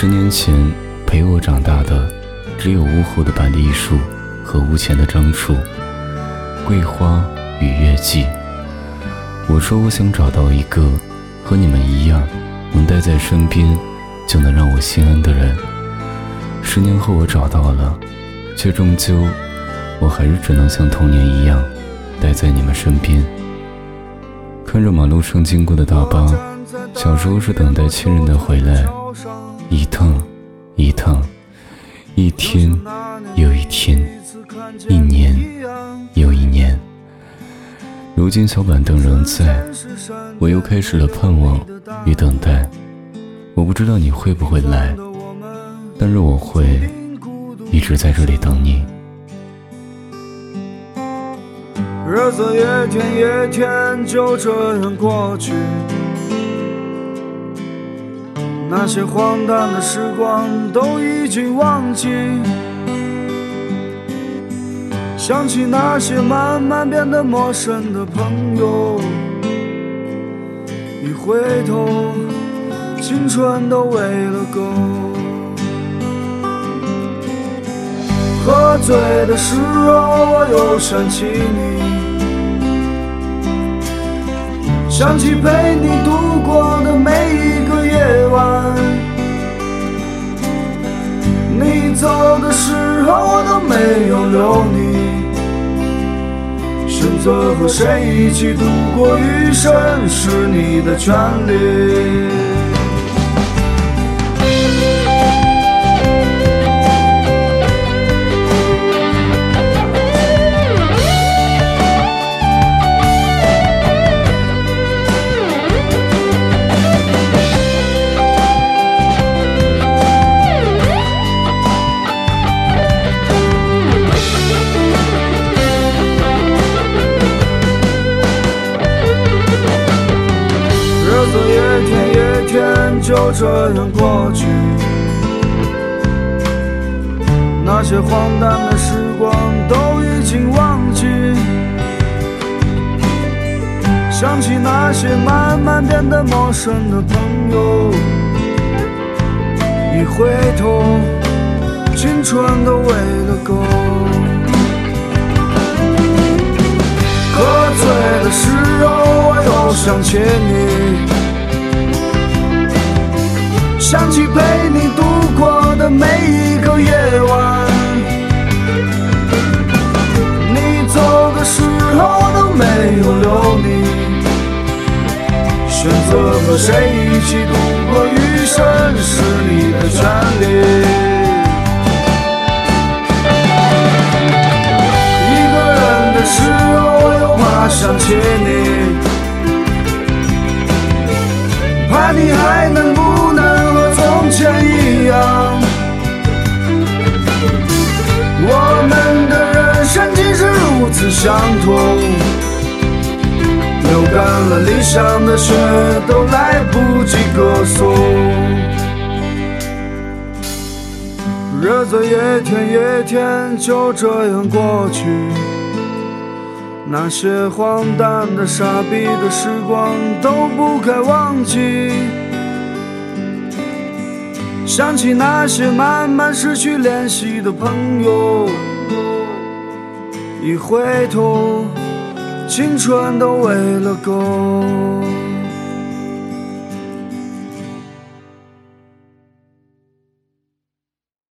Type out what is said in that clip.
十年前陪我长大的，只有屋后的板栗树和屋前的樟树、桂花与月季。我说我想找到一个和你们一样，能待在身边就能让我心安的人。十年后我找到了，却终究，我还是只能像童年一样，待在你们身边。看着马路上经过的大巴，小时候是等待亲人的回来，一趟一趟，一天又一天，一年又一年。如今小板凳仍在，我又开始了盼望与等待。我不知道你会不会来，但是我会一直在这里等你。日子一天一天就这样过去，那些荒诞的时光都已经忘记。想起那些慢慢变得陌生的朋友，一回头，青春都喂了狗。喝醉的时候，我又想起你。想起陪你度过的每一个夜晚，没有留你。选择和谁一起度过余生是你的权利。就这样过去，那些荒诞的时光都已经忘记。想起那些慢慢变得陌生的朋友，一回头，青春都喂了狗。喝醉的时候，我又想起你。想起陪你度过的每一个夜晚，你走的时候都没有留你。选择和谁一起度过余生是你的权利。一个人的时候我又怕想起你，怕你还能不。前一样，我们的人生竟是如此相同。流干了理想的血，都来不及歌颂。日子一天一天就这样过去，那些荒诞的、傻逼的时光都不该忘记。想起那些慢慢失去联系的朋友，一回头，青春都喂了狗。